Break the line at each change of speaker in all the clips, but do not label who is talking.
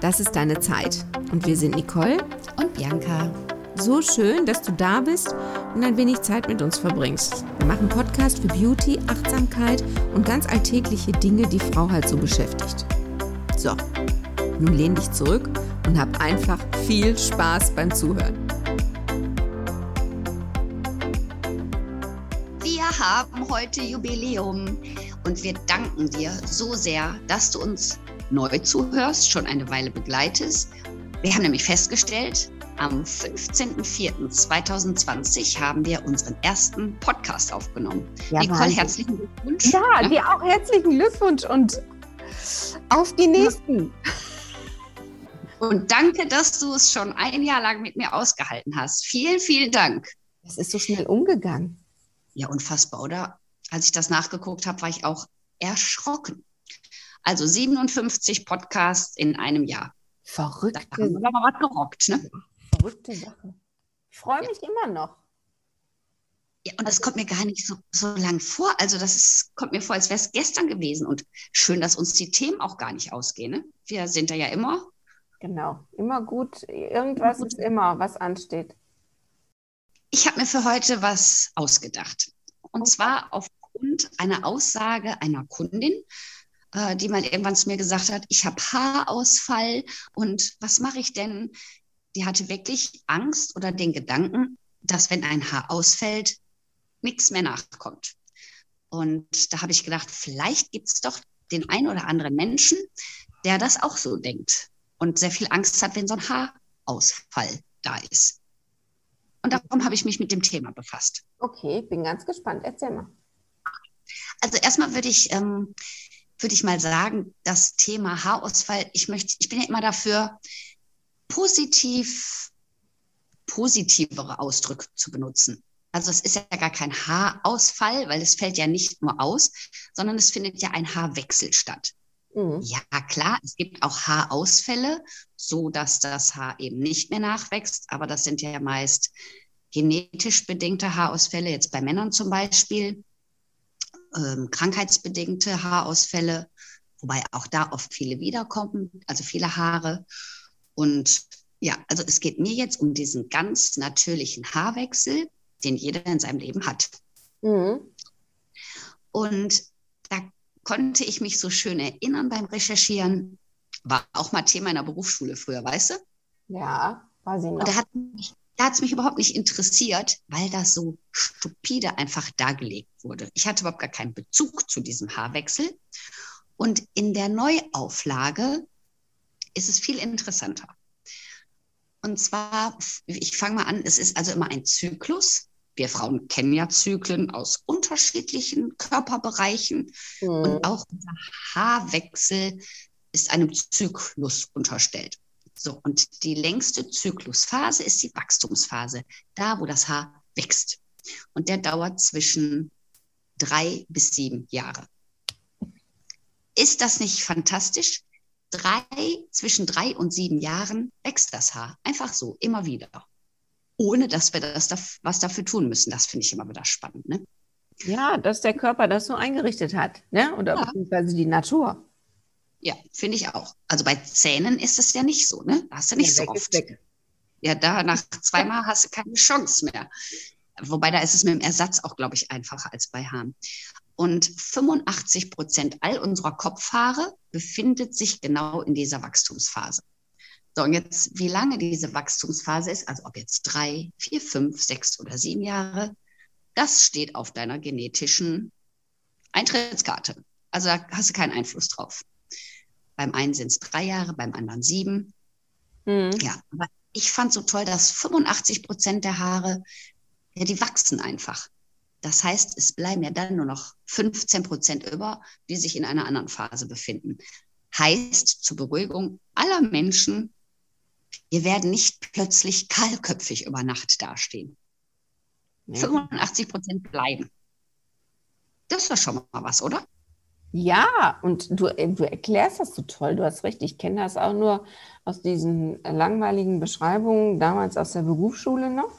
Das ist deine Zeit. Und wir sind Nicole
und Bianca.
So schön, dass du da bist und ein wenig Zeit mit uns verbringst. Wir machen Podcast für Beauty, Achtsamkeit und ganz alltägliche Dinge, die Frau halt so beschäftigt. So, nun lehn dich zurück und hab einfach viel Spaß beim Zuhören.
Wir haben heute Jubiläum und wir danken dir so sehr, dass du uns neu zuhörst, schon eine Weile begleitest. Wir haben nämlich festgestellt, am 15.04.2020 haben wir unseren ersten Podcast aufgenommen.
Ja, Nicole, Wahnsinn. herzlichen Glückwunsch. Ja, ja, dir auch herzlichen Glückwunsch und auf die nächsten.
Und danke, dass du es schon ein Jahr lang mit mir ausgehalten hast. Vielen, vielen Dank.
Es ist so schnell umgegangen.
Ja, unfassbar, oder? Als ich das nachgeguckt habe, war ich auch erschrocken. Also 57 Podcasts in einem Jahr.
Verrückte.
Da haben wir aber was gerockt, ne?
Verrückte Sache. Ich freue mich ja. immer noch.
Ja, und das kommt mir gar nicht so, so lang vor. Also das ist, kommt mir vor, als wäre es gestern gewesen. Und schön, dass uns die Themen auch gar nicht ausgehen. Ne? Wir sind da ja immer.
Genau, immer gut. Irgendwas gut. ist immer, was ansteht.
Ich habe mir für heute was ausgedacht. Und okay. zwar aufgrund einer Aussage einer Kundin, äh, die mal irgendwann zu mir gesagt hat, ich habe Haarausfall und was mache ich denn? Die hatte wirklich Angst oder den Gedanken, dass wenn ein Haar ausfällt, nichts mehr nachkommt. Und da habe ich gedacht, vielleicht gibt es doch den einen oder anderen Menschen, der das auch so denkt und sehr viel Angst hat, wenn so ein Haarausfall da ist. Und darum habe ich mich mit dem Thema befasst.
Okay, bin ganz gespannt. Erzähl mal.
Also erstmal würde ich ähm, würde ich mal sagen, das Thema Haarausfall, ich möchte, ich bin ja immer dafür, positiv, positivere Ausdrücke zu benutzen. Also es ist ja gar kein Haarausfall, weil es fällt ja nicht nur aus, sondern es findet ja ein Haarwechsel statt. Mhm. Ja, klar, es gibt auch Haarausfälle, so dass das Haar eben nicht mehr nachwächst, aber das sind ja meist genetisch bedingte Haarausfälle, jetzt bei Männern zum Beispiel ähm, krankheitsbedingte Haarausfälle, wobei auch da oft viele wiederkommen, also viele Haare. Und ja, also es geht mir jetzt um diesen ganz natürlichen Haarwechsel, den jeder in seinem Leben hat. Mhm. Und da konnte ich mich so schön erinnern beim Recherchieren. War auch mal Thema in der Berufsschule früher, weißt du?
Ja, weiß ich noch.
Und da hat mich da hat es mich überhaupt nicht interessiert, weil das so stupide einfach dargelegt wurde. Ich hatte überhaupt gar keinen Bezug zu diesem Haarwechsel. Und in der Neuauflage ist es viel interessanter. Und zwar, ich fange mal an, es ist also immer ein Zyklus. Wir Frauen kennen ja Zyklen aus unterschiedlichen Körperbereichen. Mhm. Und auch der Haarwechsel ist einem Zyklus unterstellt. So, und die längste Zyklusphase ist die Wachstumsphase, da wo das Haar wächst. Und der dauert zwischen drei bis sieben Jahre. Ist das nicht fantastisch? Drei, zwischen drei und sieben Jahren wächst das Haar. Einfach so, immer wieder. Ohne dass wir das, was dafür tun müssen. Das finde ich immer wieder spannend. Ne?
Ja, dass der Körper das so eingerichtet hat. Ne? Oder ja. beziehungsweise die Natur.
Ja, finde ich auch. Also bei Zähnen ist es ja nicht so, ne? Da hast du nicht ja, so oft. Ja, da nach zweimal hast du keine Chance mehr. Wobei da ist es mit dem Ersatz auch, glaube ich, einfacher als bei Haaren. Und 85 Prozent all unserer Kopfhaare befindet sich genau in dieser Wachstumsphase. So, und jetzt, wie lange diese Wachstumsphase ist, also ob jetzt drei, vier, fünf, sechs oder sieben Jahre, das steht auf deiner genetischen Eintrittskarte. Also da hast du keinen Einfluss drauf. Beim einen sind es drei Jahre, beim anderen sieben. Mhm. Ja, aber ich fand so toll, dass 85 Prozent der Haare, ja, die wachsen einfach. Das heißt, es bleiben ja dann nur noch 15 Prozent über, die sich in einer anderen Phase befinden. Heißt zur Beruhigung aller Menschen, wir werden nicht plötzlich kahlköpfig über Nacht dastehen. Ja. 85 Prozent bleiben. Das ist doch schon mal was, oder?
Ja, und du, äh, du erklärst das so toll. Du hast recht. Ich kenne das auch nur aus diesen langweiligen Beschreibungen damals aus der Berufsschule noch.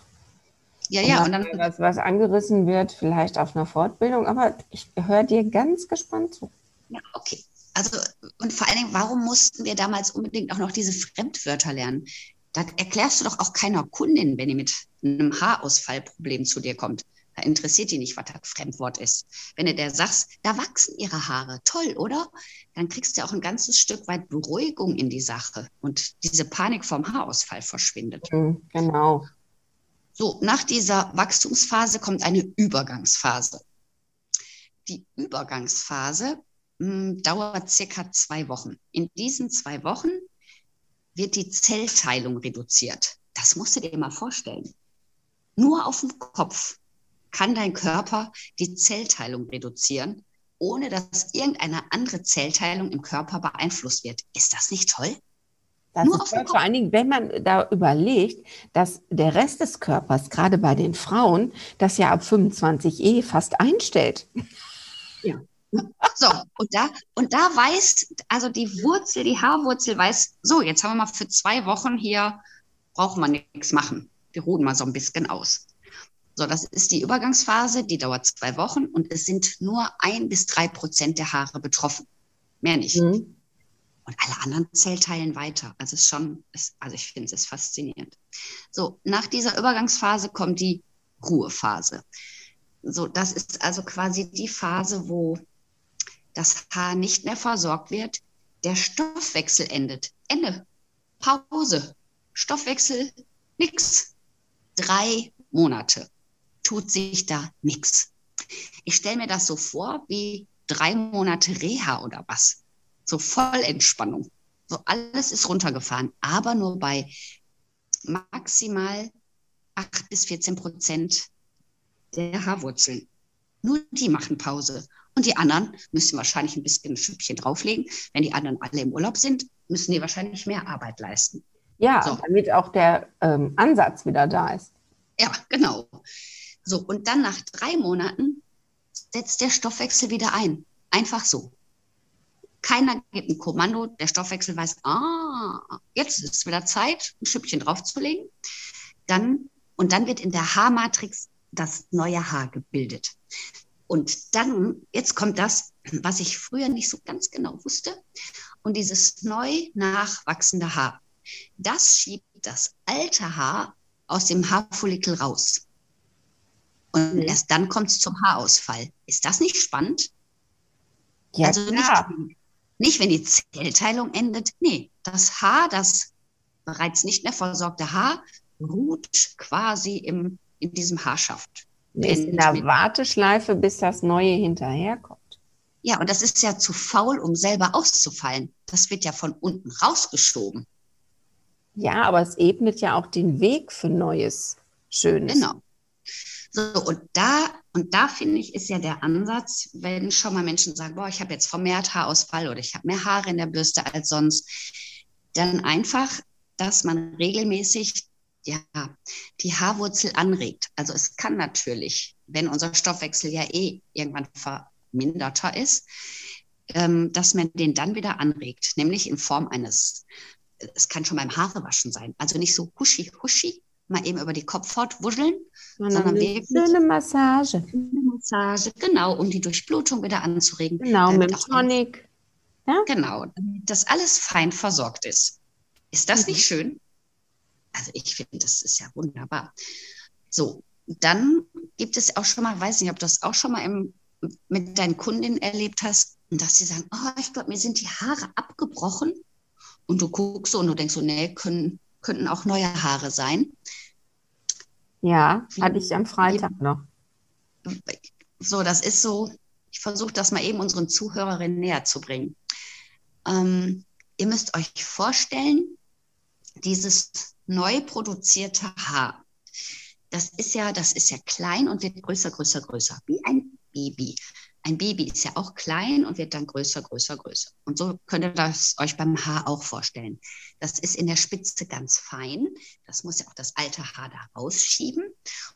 Ja, ja. Und dann,
und dann was, was angerissen wird, vielleicht auf einer Fortbildung. Aber ich höre dir ganz gespannt zu.
Ja, okay. Also, und vor allen Dingen, warum mussten wir damals unbedingt auch noch diese Fremdwörter lernen? Da erklärst du doch auch keiner Kundin, wenn die mit einem Haarausfallproblem zu dir kommt. Da interessiert die nicht, was das Fremdwort ist. Wenn du der sagst, da wachsen ihre Haare, toll, oder? Dann kriegst du auch ein ganzes Stück weit Beruhigung in die Sache und diese Panik vom Haarausfall verschwindet.
Mhm, genau.
So, nach dieser Wachstumsphase kommt eine Übergangsphase. Die Übergangsphase mh, hm, dauert circa zwei Wochen. In diesen zwei Wochen wird die Zellteilung reduziert. Das musst du dir mal vorstellen. Nur auf dem Kopf kann dein Körper die Zellteilung reduzieren, ohne dass irgendeine andere Zellteilung im Körper beeinflusst wird. Ist das nicht toll?
Das Nur ist toll, vor allen Dingen, wenn man da überlegt, dass der Rest des Körpers, gerade bei den Frauen, das ja ab 25 eh fast einstellt.
Ja. So, und da, und da weiß, also die Wurzel, die Haarwurzel weiß, so, jetzt haben wir mal für zwei Wochen hier, brauchen wir nichts machen. Wir ruhen mal so ein bisschen aus. So, das ist die Übergangsphase, die dauert zwei Wochen und es sind nur ein bis drei Prozent der Haare betroffen. Mehr nicht. Mhm. Und alle anderen Zellteilen weiter. Also es ist schon, also ich finde es faszinierend. So, nach dieser Übergangsphase kommt die Ruhephase. So, das ist also quasi die Phase, wo das Haar nicht mehr versorgt wird, der Stoffwechsel endet. Ende. Pause. Stoffwechsel, nix. Drei Monate tut sich da nichts. Ich stelle mir das so vor wie drei Monate Reha oder was. So Vollentspannung. So alles ist runtergefahren, aber nur bei maximal 8 bis 14 Prozent der Haarwurzeln. Nur die machen Pause. Und die anderen müssen wahrscheinlich ein bisschen ein Schüppchen drauflegen. Wenn die anderen alle im Urlaub sind, müssen die wahrscheinlich mehr Arbeit leisten.
Ja, so. damit auch der ähm, Ansatz wieder da ist.
Ja, genau. So, und dann nach drei Monaten setzt der Stoffwechsel wieder ein. Einfach so. Keiner gibt ein Kommando, der Stoffwechsel weiß, ah, jetzt ist es wieder Zeit, ein Schüppchen draufzulegen. Dann, und dann wird in der Haarmatrix das neue Haar gebildet. Und dann, jetzt kommt das, was ich früher nicht so ganz genau wusste. Und dieses neu nachwachsende Haar, das schiebt das alte Haar aus dem Haarfollikel raus. Und mhm. erst dann kommt es zum Haarausfall. Ist das nicht spannend?
Ja, also nicht,
nicht, wenn die Zellteilung endet. Nee, das Haar, das bereits nicht mehr versorgte Haar, ruht quasi im, in diesem Haarschaft.
Ist in der Warteschleife, bis das Neue hinterherkommt.
Ja, und das ist ja zu faul, um selber auszufallen. Das wird ja von unten rausgeschoben.
Ja, aber es ebnet ja auch den Weg für Neues, Schönes.
Genau. So, und da, und da finde ich, ist ja der Ansatz, wenn schon mal Menschen sagen, boah, ich habe jetzt vermehrt Haarausfall oder ich habe mehr Haare in der Bürste als sonst, dann einfach, dass man regelmäßig ja, die Haarwurzel anregt. Also es kann natürlich, wenn unser Stoffwechsel ja eh irgendwann verminderter ist, ähm, dass man den dann wieder anregt, nämlich in Form eines, es kann schon beim Haarewaschen sein, also nicht so huschi huschi, mal eben über die Kopfhaut wuscheln,
sondern, sondern wirklich eine Massage.
Eine Massage, genau, um die Durchblutung wieder anzuregen.
Genau, mit Tonic.
Ja? Genau, damit das alles fein versorgt ist. Ist das mhm. nicht schön? Also ich finde, das ist ja wunderbar. So, dann gibt es auch schon mal, weiß nicht, ob du das auch schon mal im, mit deinen Kundinnen erlebt hast, dass sie sagen, oh, ich glaube, mir sind die Haare abgebrochen. Und du guckst so und du denkst so, nee, können, könnten auch neue Haare sein.
Ja, hatte ich am Freitag noch.
So, das ist so, ich versuche das mal eben unseren Zuhörerinnen näher zu bringen. Ähm, ihr müsst euch vorstellen, dieses neu produzierte Haar, das ist ja, das ist ja klein und wird größer, größer, größer, wie ein Baby. Ein Baby ist ja auch klein und wird dann größer, größer, größer. Und so könnt ihr das euch beim Haar auch vorstellen. Das ist in der Spitze ganz fein. Das muss ja auch das alte Haar da rausschieben.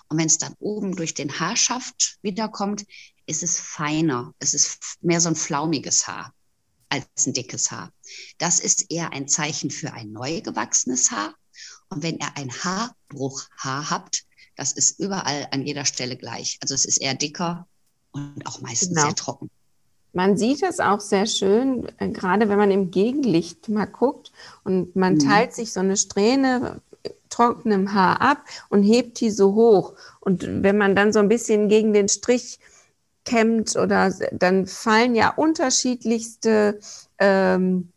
Und wenn es dann oben durch den Haarschaft wiederkommt, ist es feiner. Es ist mehr so ein flaumiges Haar als ein dickes Haar. Das ist eher ein Zeichen für ein neu gewachsenes Haar. Und wenn ihr ein Haarbruchhaar habt, das ist überall an jeder Stelle gleich. Also es ist eher dicker und auch meistens genau. sehr trocken.
Man sieht es auch sehr schön, äh, gerade wenn man im Gegenlicht mal guckt und man mhm. teilt sich so eine Strähne trockenem Haar ab und hebt die so hoch. Und wenn man dann so ein bisschen gegen den Strich kämmt oder dann fallen ja unterschiedlichste ähm,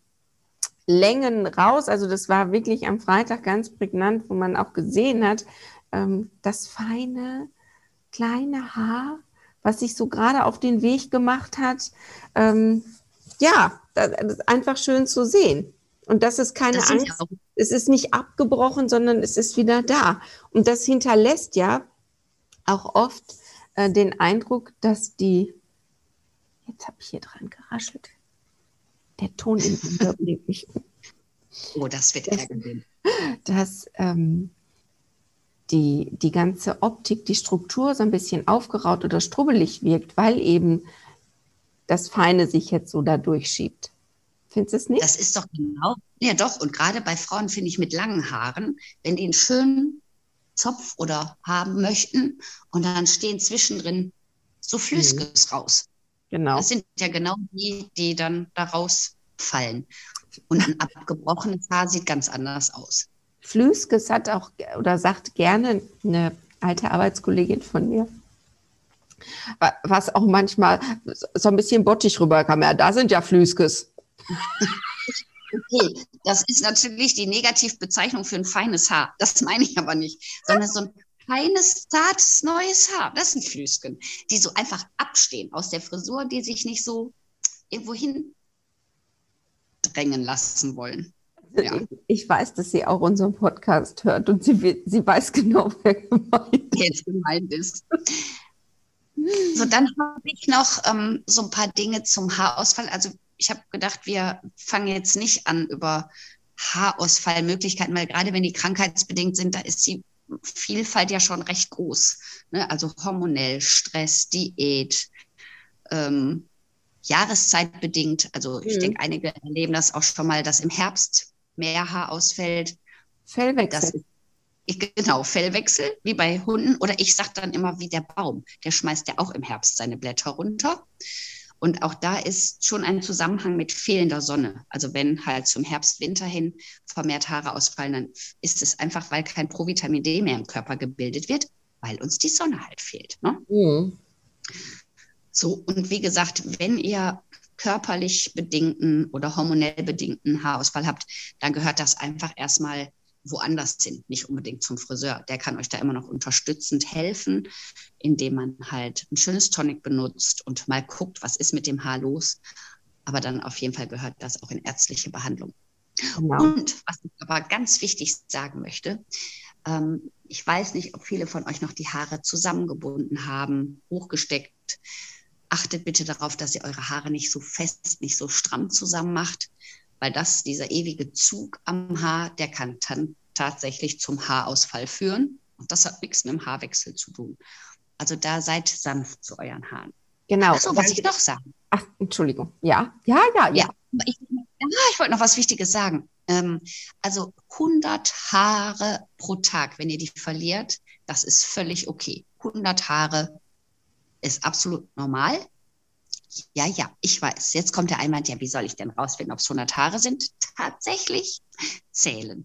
Längen raus. Also das war wirklich am Freitag ganz prägnant, wo man auch gesehen hat, ähm, das feine kleine Haar, was sich so gerade auf den Weg gemacht hat. Ähm, ja, das ist einfach schön zu sehen. Und das ist keine das Angst. Es ist nicht abgebrochen, sondern es ist wieder da. Und das hinterlässt ja auch oft äh, den Eindruck, dass die, jetzt habe ich hier dran geraschelt, der Ton bringt mich um.
Oh, das wird ärgerlich.
Dass ähm, die, die ganze Optik, die Struktur so ein bisschen aufgeraut oder strubbelig wirkt, weil eben das Feine sich jetzt so da durchschiebt. Findest du es nicht?
Das ist doch genau. Ja, doch. Und gerade bei Frauen finde ich mit langen Haaren, wenn die einen schönen Zopf oder haben möchten und dann stehen zwischendrin so Flüsskes mhm. raus. Genau. Das sind ja genau die, die dann da rausfallen. Und ein abgebrochenes Haar sieht ganz anders aus.
Flüskes hat auch oder sagt gerne eine alte Arbeitskollegin von mir, was auch manchmal so ein bisschen bottig rüberkam. Ja, da sind ja Flüskes.
Okay, das ist natürlich die Negativbezeichnung für ein feines Haar. Das meine ich aber nicht, sondern so ein feines, zartes, neues Haar. Das sind Flüsken, die so einfach abstehen aus der Frisur, die sich nicht so irgendwo hin drängen lassen wollen.
Ja. Ich weiß, dass sie auch unseren Podcast hört und sie, sie weiß genau, wer gemeint
Jetzt gemeint ist. So, dann habe ich noch ähm, so ein paar Dinge zum Haarausfall. Also ich habe gedacht, wir fangen jetzt nicht an über Haarausfallmöglichkeiten, weil gerade wenn die krankheitsbedingt sind, da ist die Vielfalt ja schon recht groß. Ne? Also hormonell, Stress, Diät, ähm, Jahreszeitbedingt. Also ich mhm. denke, einige erleben das auch schon mal, dass im Herbst mehr Haar ausfällt.
Fellwechsel.
Ich, genau, Fellwechsel, wie bei Hunden. Oder ich sage dann immer wie der Baum. Der schmeißt ja auch im Herbst seine Blätter runter. Und auch da ist schon ein Zusammenhang mit fehlender Sonne. Also wenn halt zum Herbst, Winter hin vermehrt Haare ausfallen, dann ist es einfach, weil kein Provitamin D mehr im Körper gebildet wird, weil uns die Sonne halt fehlt. Ne? Mhm. So, und wie gesagt, wenn ihr körperlich bedingten oder hormonell bedingten Haarausfall habt, dann gehört das einfach erstmal woanders hin, nicht unbedingt zum Friseur. Der kann euch da immer noch unterstützend helfen, indem man halt ein schönes Tonic benutzt und mal guckt, was ist mit dem Haar los. Aber dann auf jeden Fall gehört das auch in ärztliche Behandlung. Genau. Und was ich aber ganz wichtig sagen möchte, ähm, ich weiß nicht, ob viele von euch noch die Haare zusammengebunden haben, hochgesteckt. Achtet bitte darauf, dass ihr eure Haare nicht so fest, nicht so stramm zusammen macht weil das, dieser ewige Zug am Haar, der kann dann tatsächlich zum Haarausfall führen. Und das hat nichts mit dem Haarwechsel zu tun. Also da seid sanft zu euren Haaren.
Genau.
Achso, was ich noch sagen.
Ach, Entschuldigung. Ja, ja, ja, ja. ja
ich, ich wollte noch was Wichtiges sagen. Ähm, also 100 Haare pro Tag, wenn ihr die verliert, das ist völlig okay. 100 Haare ist absolut normal. Ja, ja, ich weiß. Jetzt kommt der Einwand, ja, wie soll ich denn rausfinden, ob es 100 Haare sind? Tatsächlich zählen.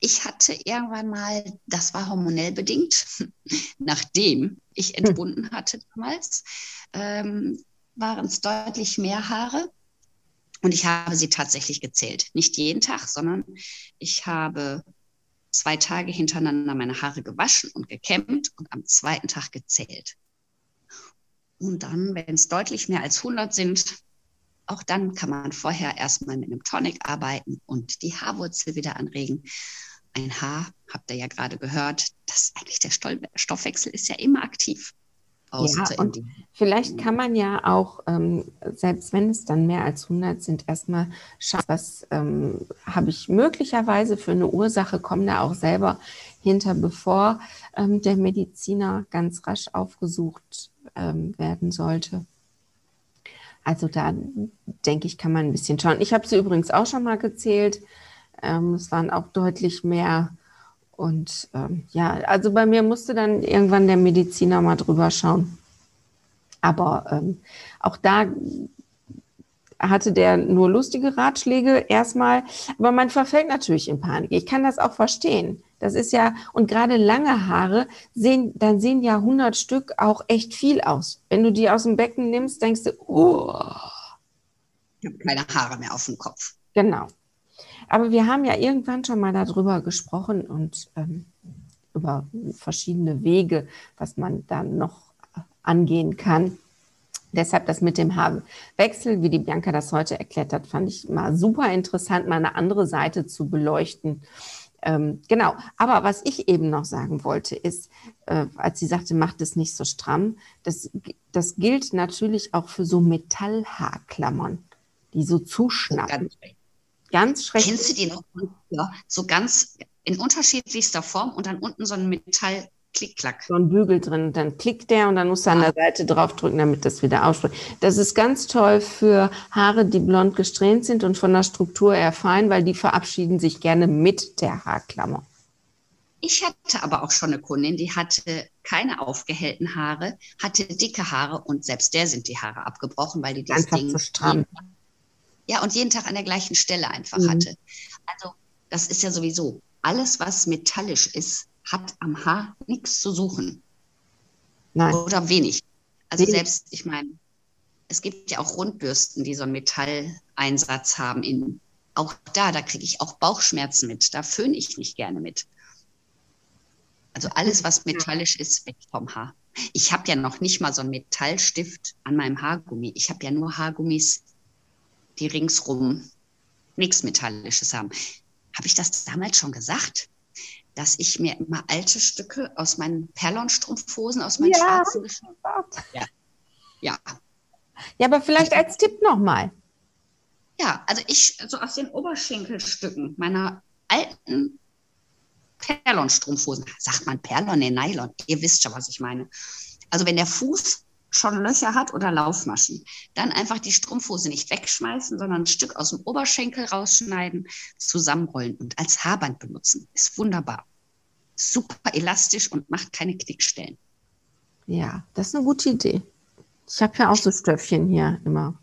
Ich hatte irgendwann mal, das war hormonell bedingt, nachdem ich hm. entbunden hatte damals, ähm, waren es deutlich mehr Haare. Und ich habe sie tatsächlich gezählt. Nicht jeden Tag, sondern ich habe zwei Tage hintereinander meine Haare gewaschen und gekämmt und am zweiten Tag gezählt. Und dann, wenn es deutlich mehr als 100 sind, auch dann kann man vorher erstmal mit einem Tonic arbeiten und die Haarwurzel wieder anregen. Ein Haar, habt ihr ja gerade gehört, das eigentlich der Stoffwechsel ist ja immer aktiv.
Ja, und vielleicht kann man ja auch, ähm, selbst wenn es dann mehr als 100 sind, erstmal schauen, was ähm, habe ich möglicherweise für eine Ursache, kommen da auch selber hinter, bevor ähm, der Mediziner ganz rasch aufgesucht ähm, werden sollte. Also da denke ich, kann man ein bisschen schauen. Ich habe sie übrigens auch schon mal gezählt. Ähm, es waren auch deutlich mehr. Und ähm, ja, also bei mir musste dann irgendwann der Mediziner mal drüber schauen. Aber ähm, auch da hatte der nur lustige Ratschläge erstmal, aber man verfällt natürlich in Panik. Ich kann das auch verstehen. Das ist ja, und gerade lange Haare sehen, dann sehen ja 100 Stück auch echt viel aus. Wenn du die aus dem Becken nimmst, denkst du, oh.
Ich habe keine Haare mehr auf dem Kopf.
Genau. Aber wir haben ja irgendwann schon mal darüber gesprochen und ähm, über verschiedene Wege, was man dann noch angehen kann. Deshalb das mit dem Haarwechsel, wie die Bianca das heute erklärt hat, fand ich mal super interessant, mal eine andere Seite zu beleuchten. Ähm, genau, aber was ich eben noch sagen wollte, ist, äh, als sie sagte, macht es nicht so stramm, das, das gilt natürlich auch für so Metallhaarklammern, die so zuschnappen. Ganz,
ganz schrecklich. Kennst du die noch? Ja, so ganz in unterschiedlichster Form und dann unten so ein Metall Klick-Klack.
So ein Bügel drin, dann klickt der und dann musst du an der Seite draufdrücken, damit das wieder ausspricht. Das ist ganz toll für Haare, die blond gesträhnt sind und von der Struktur eher fein, weil die verabschieden sich gerne mit der Haarklammer.
Ich hatte aber auch schon eine Kundin, die hatte keine aufgehellten Haare, hatte dicke Haare und selbst der sind die Haare abgebrochen, weil die das
einfach Ding zu stramm.
ja und jeden Tag an der gleichen Stelle einfach mhm. hatte. Also das ist ja sowieso alles, was metallisch ist, hat am Haar nichts zu suchen. Nein. Oder wenig. Also wenig. selbst, ich meine, es gibt ja auch Rundbürsten, die so einen Metalleinsatz haben. In, auch da, da kriege ich auch Bauchschmerzen mit. Da föhne ich nicht gerne mit. Also alles, was metallisch ist, weg vom Haar. Ich habe ja noch nicht mal so einen Metallstift an meinem Haargummi. Ich habe ja nur Haargummis, die ringsrum nichts Metallisches haben. Habe ich das damals schon gesagt? Dass ich mir immer alte Stücke aus meinen Perlonstrumpfhosen, aus meinen ja, schwarzen ja.
ja. Ja, aber vielleicht als Tipp nochmal.
Ja, also ich, so aus den Oberschenkelstücken meiner alten Perlonstrumpfhosen, sagt man Perlon, nee, Nylon, ihr wisst schon, was ich meine. Also wenn der Fuß schon Löcher hat oder Laufmaschen, dann einfach die Strumpfhose nicht wegschmeißen, sondern ein Stück aus dem Oberschenkel rausschneiden, zusammenrollen und als Haarband benutzen. Ist wunderbar. Super elastisch und macht keine Knickstellen.
Ja, das ist eine gute Idee. Ich habe ja auch so Stöffchen hier immer.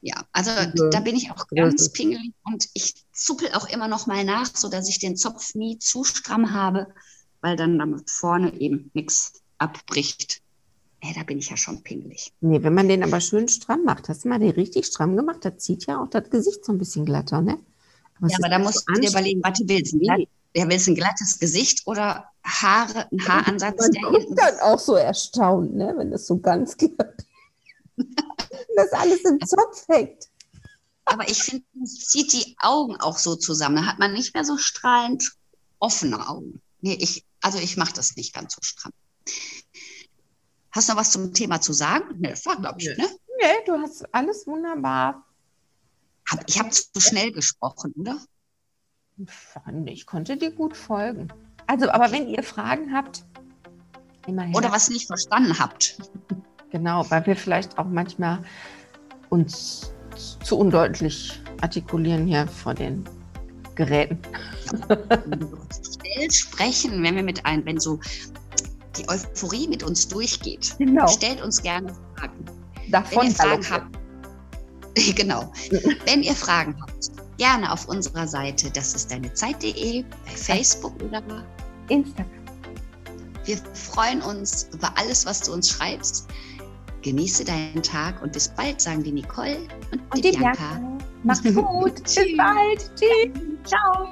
Ja, also ja. da bin ich auch ganz pingelig und ich zuppel auch immer noch mal nach, sodass ich den Zopf nie zu stramm habe, weil dann damit vorne eben nichts abbricht. Ja, da bin ich ja schon pingelig.
Nee, wenn man den aber schön stramm macht, hast du mal den richtig stramm gemacht, das zieht ja auch das Gesicht so ein bisschen glatter, ne?
Aber ja, aber da musst du dir überlegen, was du willst. Nee. Ja, willst du ein glattes Gesicht oder Haare, ein Haaransatz,
man der hinten dann auch so erstaunt, ne, wenn das so ganz glatt das alles im Zopf hängt.
Aber ich finde, es zieht die Augen auch so zusammen. Da hat man nicht mehr so strahlend offene Augen. Nee, ich, also ich mache das nicht ganz so stramm. Hast du noch was zum Thema zu sagen?
Nee, das war, glaube ich, ne? Nee, du hast alles wunderbar.
Hab, ich habe zu schnell gesprochen, oder?
Ich konnte dir gut folgen. Also, aber wenn ihr Fragen habt,
immerhin. Oder was nicht verstanden habt.
Genau, weil wir vielleicht auch manchmal uns zu undeutlich artikulieren hier vor den Geräten.
Schnell sprechen, wenn wir mit ein, wenn so die Euphorie mit uns durchgeht. Genau. Stellt uns gerne Fragen.
Davon
wenn ihr Fragen habt, genau. wenn ihr Fragen habt, gerne auf unserer Seite, das ist deine Zeit.de, bei Facebook oder
Instagram.
Wir freuen uns über alles, was du uns schreibst. Genieße deinen Tag und bis bald, sagen die Nicole und, und die, die Bianca. Bianca.
Macht's gut. bis bald. Tschüss. Ciao.